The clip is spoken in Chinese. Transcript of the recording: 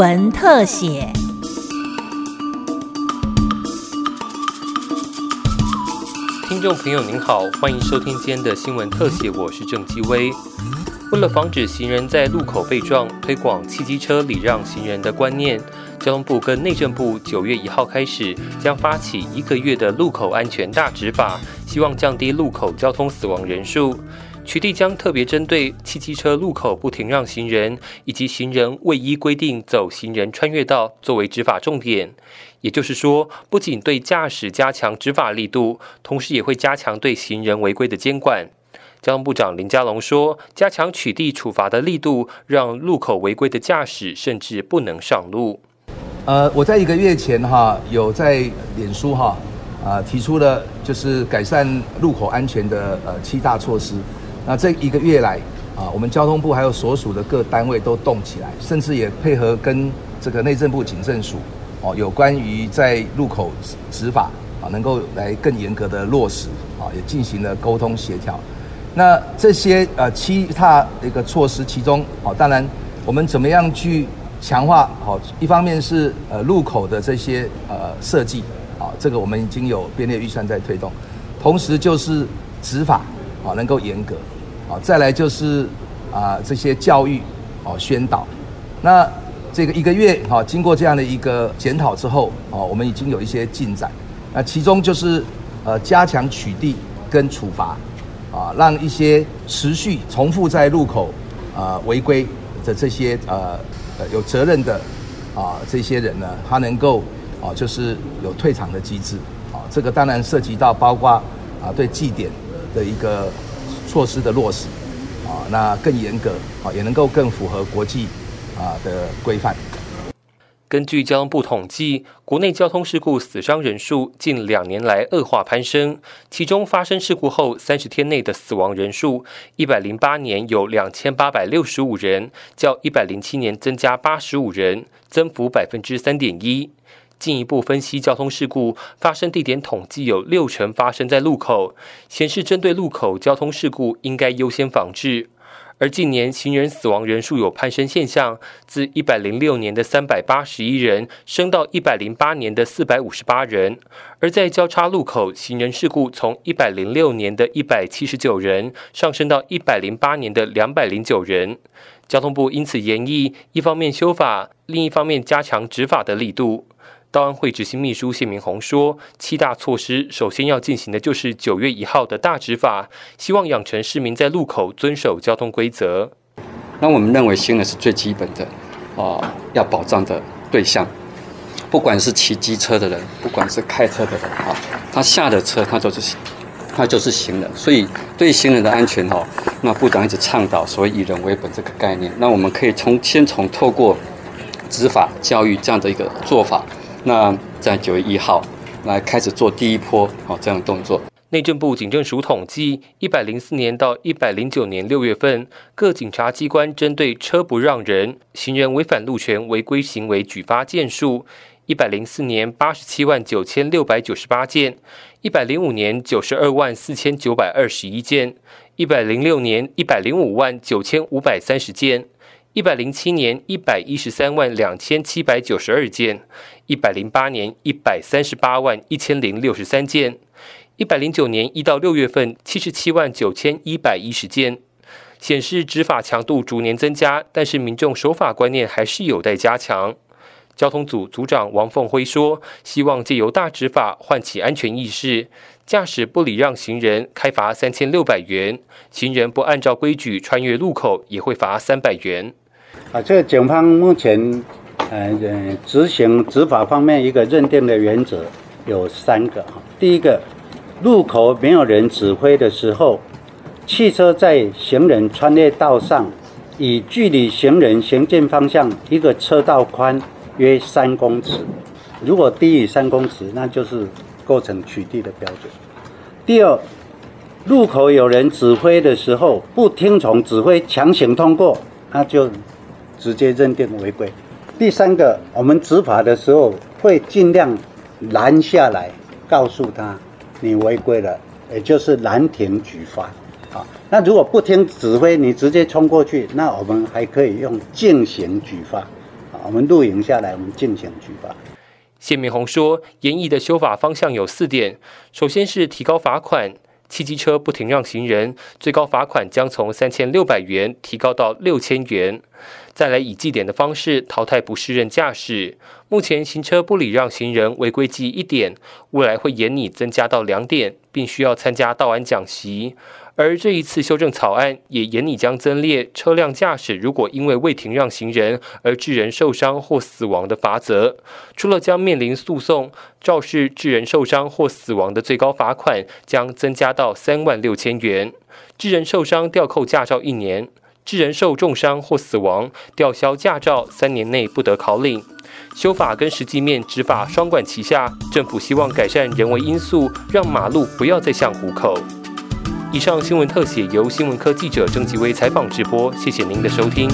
文特写。听众朋友您好，欢迎收听今天的新闻特写，我是郑基威。为了防止行人在路口被撞，推广汽机车礼让行人的观念，交通部跟内政部九月一号开始将发起一个月的路口安全大执法，希望降低路口交通死亡人数。取缔将特别针对汽机车路口不停让行人以及行人未依规定走行人穿越道作为执法重点。也就是说，不仅对驾驶加强执法力度，同时也会加强对行人违规的监管。交通部长林佳龙说：“加强取缔处罚的力度，让路口违规的驾驶甚至不能上路。”呃，我在一个月前哈，有在脸书哈啊提出了就是改善路口安全的呃七大措施。那这一个月来啊，我们交通部还有所属的各单位都动起来，甚至也配合跟这个内政部警政署哦，有关于在路口执法啊，能够来更严格的落实啊，也进行了沟通协调。那这些呃其他一个措施，其中哦，当然我们怎么样去强化好？一方面是呃路口的这些呃设计啊，这个我们已经有编列预算在推动，同时就是执法啊能够严格啊，再来就是啊这些教育哦宣导。那这个一个月哈，经过这样的一个检讨之后哦，我们已经有一些进展。那其中就是呃加强取缔跟处罚。啊，让一些持续重复在路口啊违规的这些呃呃有责任的啊这些人呢，他能够啊就是有退场的机制啊，这个当然涉及到包括啊对祭点的一个措施的落实啊，那更严格啊，也能够更符合国际啊的规范。根据交通部统计，国内交通事故死伤人数近两年来恶化攀升，其中发生事故后三十天内的死亡人数，一百零八年有两千八百六十五人，较一百零七年增加八十五人，增幅百分之三点一。进一步分析交通事故发生地点统计，有六成发生在路口，显示针对路口交通事故应该优先防治。而近年行人死亡人数有攀升现象，自一百零六年的三百八十一人升到一百零八年的四百五十八人。而在交叉路口，行人事故从一百零六年的一百七十九人上升到一百零八年的两百零九人。交通部因此研议，一方面修法，另一方面加强执法的力度。道安会执行秘书谢明宏说：“七大措施，首先要进行的就是九月一号的大执法，希望养成市民在路口遵守交通规则。那我们认为行人是最基本的，啊，要保障的对象。不管是骑机车的人，不管是开车的人，啊，他下了车，他就是他就是行人。所以对行人的安全，哈，那部长一直倡导所谓以人为本这个概念。那我们可以从先从透过执法教育这样的一个做法。”那在九月一号来开始做第一波哦这样的动作。内政部警政署统计，一百零四年到一百零九年六月份，各警察机关针对车不让人、行人违反路权违规行为举发件数：一百零四年八十七万九千六百九十八件，一百零五年九十二万四千九百二十一件，一百零六年一百零五万九千五百三十件。一百零七年一百一十三万两千七百九十二件，一百零八年一百三十八万一千零六十三件，一百零九年一到六月份七十七万九千一百一十件，显示执法强度逐年增加，但是民众守法观念还是有待加强。交通组组长王凤辉说：“希望借由大执法唤起安全意识，驾驶不礼让行人开罚三千六百元，行人不按照规矩穿越路口也会罚三百元。”啊，这个警方目前，呃，执行执法方面一个认定的原则有三个哈。第一个，路口没有人指挥的时候，汽车在行人穿越道上，以距离行人行进方向一个车道宽约三公尺，如果低于三公尺，那就是构成取缔的标准。第二，路口有人指挥的时候，不听从指挥强行通过，那就。直接认定违规。第三个，我们执法的时候会尽量拦下来，告诉他你违规了，也就是拦停举发。啊，那如果不听指挥，你直接冲过去，那我们还可以用进行举发。啊，我们录影下来，我们进行举报。谢明宏说，严议的修法方向有四点，首先是提高罚款。汽机车不停让行人，最高罚款将从三千六百元提高到六千元。再来以计点的方式淘汰不适任驾驶。目前行车不礼让行人违规记一点，未来会严拟增加到两点，并需要参加道安讲习。而这一次修正草案也严拟将增列车辆驾驶如果因为未停让行人而致人受伤或死亡的罚则，除了将面临诉讼，肇事致人受伤或死亡的最高罚款将增加到三万六千元，致人受伤吊扣驾照一年，致人受重伤或死亡吊销驾照三年内不得考领。修法跟实际面执法双管齐下，政府希望改善人为因素，让马路不要再像虎口。以上新闻特写由新闻科记者郑吉威采访直播，谢谢您的收听。